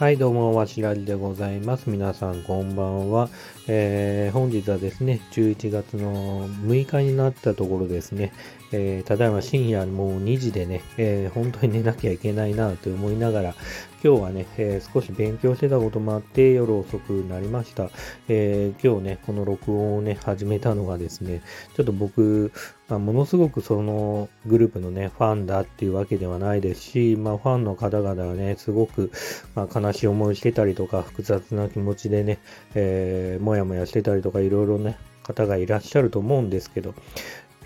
はい、どうも、わしらじでございます。皆さん、こんばんは。えー、本日はですね、11月の6日になったところですね、えー、ただいま深夜もう2時でね、えー、本当に寝なきゃいけないなと思いながら、今日はね、えー、少し勉強してたこともあって夜遅くなりました。え、今日ね、この録音をね、始めたのがですね、ちょっと僕、まあ、ものすごくそのグループのね、ファンだっていうわけではないですし、まあ、ファンの方々がね、すごく、まあ、悲しい思いしてたりとか、複雑な気持ちでね、えー、もやもやしてたりとか、いろいろね、方がいらっしゃると思うんですけど、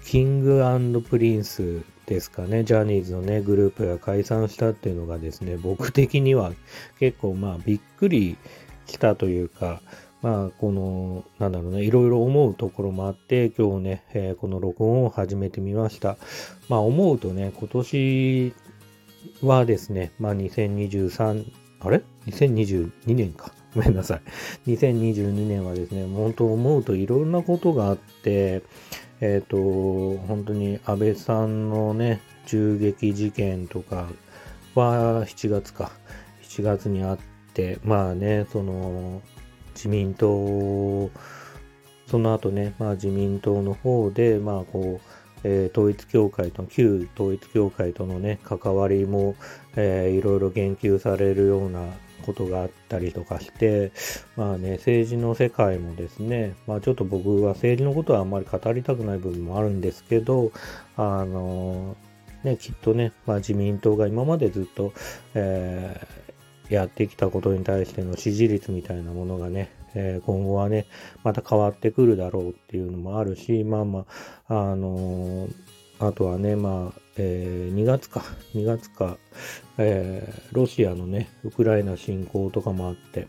キングプリンスですかね、ジャニーズのね、グループが解散したっていうのがですね、僕的には結構まあびっくりしたというか、まあこの、なんだろうね、いろいろ思うところもあって、今日ね、えー、この録音を始めてみました。まあ思うとね、今年はですね、まあ2023、あれ ?2022 年か。ごめんなさい。2022年はですね、本当思うといろんなことがあって、えっ、ー、と、本当に安倍さんのね、銃撃事件とかは7月か、7月にあって、まあね、その、自民党、その後ね、まあ自民党の方で、まあこう、えー、統一教会と、旧統一教会とのね、関わりも、えー、いろいろ言及されるようなことがあったりとかして、まあね、政治の世界もですね、まあちょっと僕は政治のことはあんまり語りたくない部分もあるんですけど、あの、ね、きっとね、まあ自民党が今までずっと、えー、やってきたことに対しての支持率みたいなものがね、えー、今後はね、また変わってくるだろうっていうのもあるし、まあまあ、あのー、あとはね、まあ、えー、2月か、2月か、えー、ロシアのね、ウクライナ侵攻とかもあって、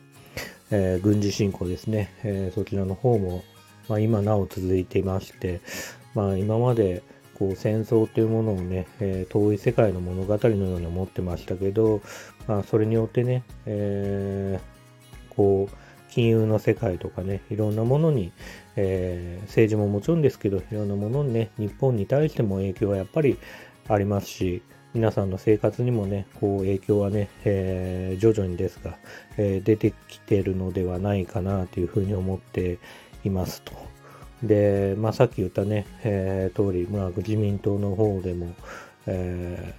えー、軍事侵攻ですね、えそちらの方も、まあ、今なお続いていまして、まあ、今までこう戦争というものをね、え遠い世界の物語のように思ってましたけど、まあ、それによってね、えこう、金融の世界とかね、いろんなものに、えー、政治ももちろんですけど、いろんなものにね、日本に対しても影響はやっぱりありますし、皆さんの生活にもね、こう影響はね、えー、徐々にですが、えー、出てきてるのではないかなというふうに思っていますと。で、まあさっき言ったね、えー、通り、まあ自民党の方でも、え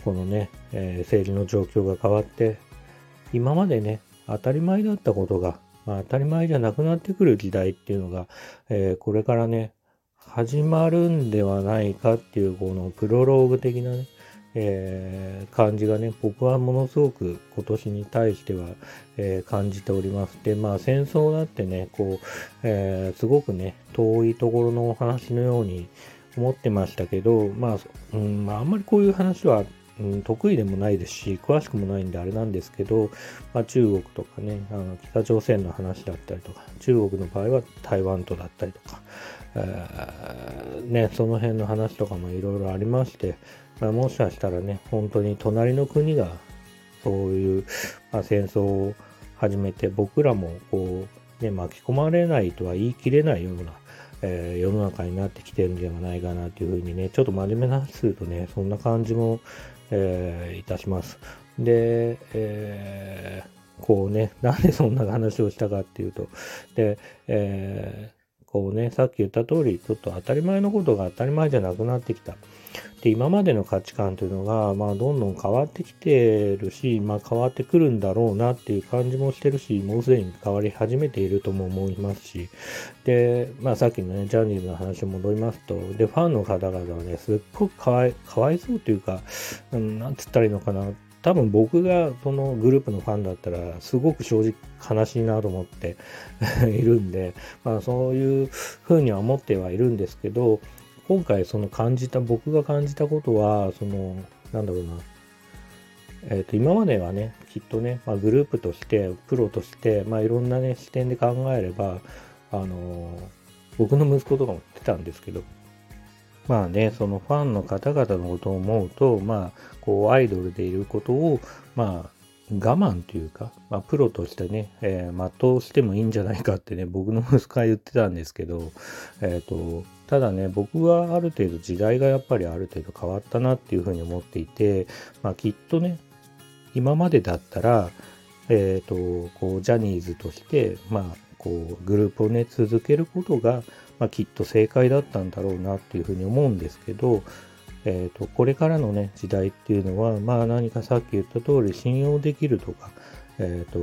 ー、このね、えー、政治の状況が変わって、今までね、当たり前だったことが、まあ、当たり前じゃなくなってくる時代っていうのが、えー、これからね、始まるんではないかっていう、このプロローグ的なね、えー、感じがね、僕はものすごく今年に対しては、えー、感じております。で、まあ戦争だってね、こう、えー、すごくね、遠いところのお話のように思ってましたけど、まあ、うんまあ、あんまりこういう話はうん、得意でもないですし、詳しくもないんであれなんですけど、まあ、中国とかね、あの北朝鮮の話だったりとか、中国の場合は台湾とだったりとか、え、ね、その辺の話とかもいろいろありまして、まあ、もしかしたらね、本当に隣の国がそういう、まあ、戦争を始めて、僕らもこう、ね、巻き込まれないとは言い切れないような、えー、世の中になってきてるんじゃないかなというふうにね、ちょっと真面目な話するとね、そんな感じも、えー、いたします。で、えー、こうね、なんでそんな話をしたかっていうと、で、えー、こうね、さっき言った通り、ちょっと当たり前のことが当たり前じゃなくなってきた。で、今までの価値観というのが、まあ、どんどん変わってきてるし、まあ、変わってくるんだろうなっていう感じもしてるし、もうすでに変わり始めているとも思いますし、で、まあ、さっきのね、ジャニーズの話に戻りますと、で、ファンの方々はね、すっごくかわい、かわいそうというか、うん、なんつったらいいのかな。多分僕がそのグループのファンだったら、すごく正直悲しいなと思って いるんで、まあそういうふうには思ってはいるんですけど、今回その感じた、僕が感じたことは、その、なんだろうな、えっ、と、今まではね、きっとね、まあ、グループとして、プロとして、まあ、いろんなね、視点で考えれば、あの、僕の息子とかも言ってたんですけど、まあね、そのファンの方々のことを思うと、まあ、こう、アイドルでいることを、まあ、我慢というか、まあ、プロとしてね、えー、全うしてもいいんじゃないかってね、僕の息子は言ってたんですけど、えっ、ー、と、ただね、僕はある程度時代がやっぱりある程度変わったなっていうふうに思っていて、まあきっとね、今までだったら、えっ、と、こう、ジャニーズとして、まあ、こう、グループをね、続けることが、まあ、きっと正解だったんだろうなっていうふうに思うんですけど、えっ、と、これからのね、時代っていうのは、まあ何かさっき言った通り信用できるとか、えっ、と、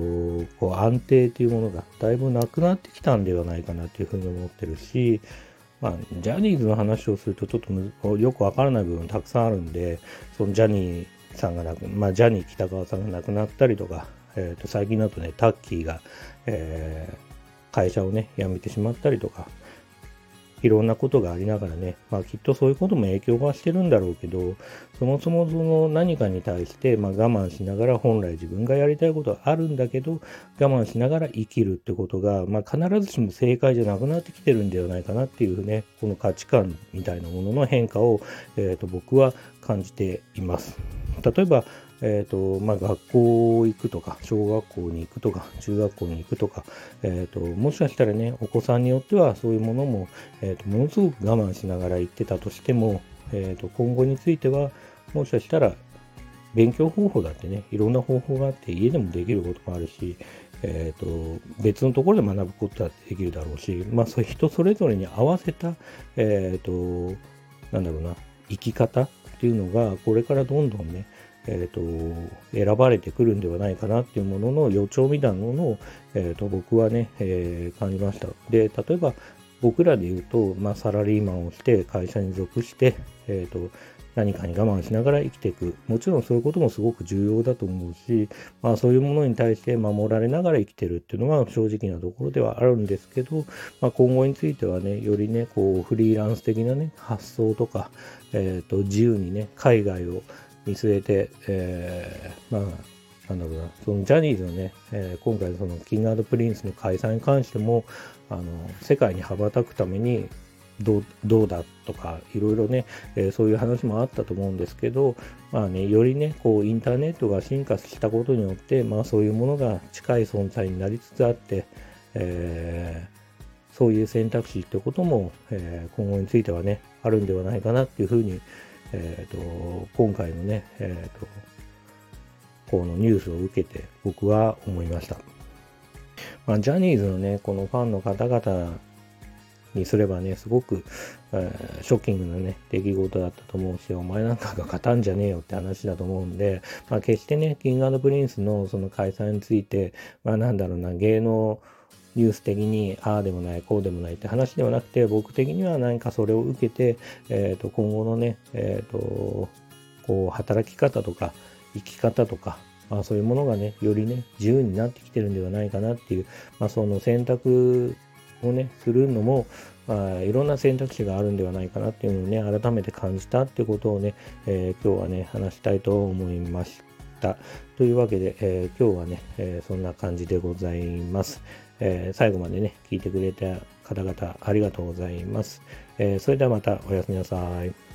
こう安定っていうものがだいぶなくなってきたんではないかなっていうふうに思ってるし、まあ、ジャニーズの話をするとちょっとよくわからない部分たくさんあるんで、そのジャニーさんが亡く、まあ、ジャニー北川さんが亡くなったりとか、えっ、と、最近だとね、タッキーが、えー、会社をね、辞めてしまったりとか、いろんなことがありながらね、まあきっとそういうことも影響はしてるんだろうけど、そもそもその何かに対して、まあ、我慢しながら本来自分がやりたいことはあるんだけど、我慢しながら生きるってことが、まあ必ずしも正解じゃなくなってきてるんではないかなっていうね、この価値観みたいなものの変化を、えー、と僕は感じています。例えば、え、ー、と、まあ、学校行くとか、小学校に行くとか、中学校に行くとか、え、ー、と、もしかしたらね、お子さんによってはそういうものも、え、ー、と、ものすごく我慢しながら行ってたとしても、えっ、と、今後については、もしかしたら、勉強方法だってね、いろんな方法があって、家でもできることもあるし、えっ、と、別のところで学ぶことだってできるだろうし、まあ、そう人それぞれに合わせた、えっ、と、なんだろうな、生き方っていうのが、これからどんどんね、え、ー、と、選ばれてくるんではないかなっていうものの予兆みたいなものを、え、ー、と、僕はね、えー、感じました。で、例えば、僕らで言うと、まあ、サラリーマンをして会社に属して、えっ、と、何かに我慢しながら生きていく。もちろんそういうこともすごく重要だと思うし、まあそういうものに対して守られながら生きてるっていうのは正直なところではあるんですけど、まあ今後についてはね、よりね、こうフリーランス的なね、発想とか、えっ、ー、と、自由にね、海外を見据えて、えー、まあ、なんだろうな、そのジャニーズのね、えー、今回そのキングプリンスの解散に関しても、あの、世界に羽ばたくためにどう、どうだとか、いろいろね、えー、そういう話もあったと思うんですけど、まあね、よりね、こう、インターネットが進化したことによって、まあそういうものが近い存在になりつつあって、えー、そういう選択肢ってことも、えー、今後についてはね、あるんではないかなっていうふうに、えっ、ー、と、今回のね、えっ、ー、と、このニュースを受けて僕は思いました。まあ、ジャニーズのね、このファンの方々にすればね、すごく、えー、ショッキングなね、出来事だったと思うし、お前なんかが語んじゃねえよって話だと思うんで、まあ、決してね、キングプリンスのその解散について、まあなんだろうな、芸能、ニュース的にああでもないこうでもないって話ではなくて僕的には何かそれを受けて、えー、と今後のね、えー、とこう働き方とか生き方とか、まあ、そういうものがねよりね自由になってきてるんではないかなっていう、まあ、その選択をねするのも、まあ、いろんな選択肢があるんではないかなっていうのをね改めて感じたってことをね、えー、今日はね話したいと思いました。というわけで、えー、今日はね、えー、そんな感じでございます。えー、最後までね、聞いてくれた方々ありがとうございます。えー、それではまたおやすみなさい。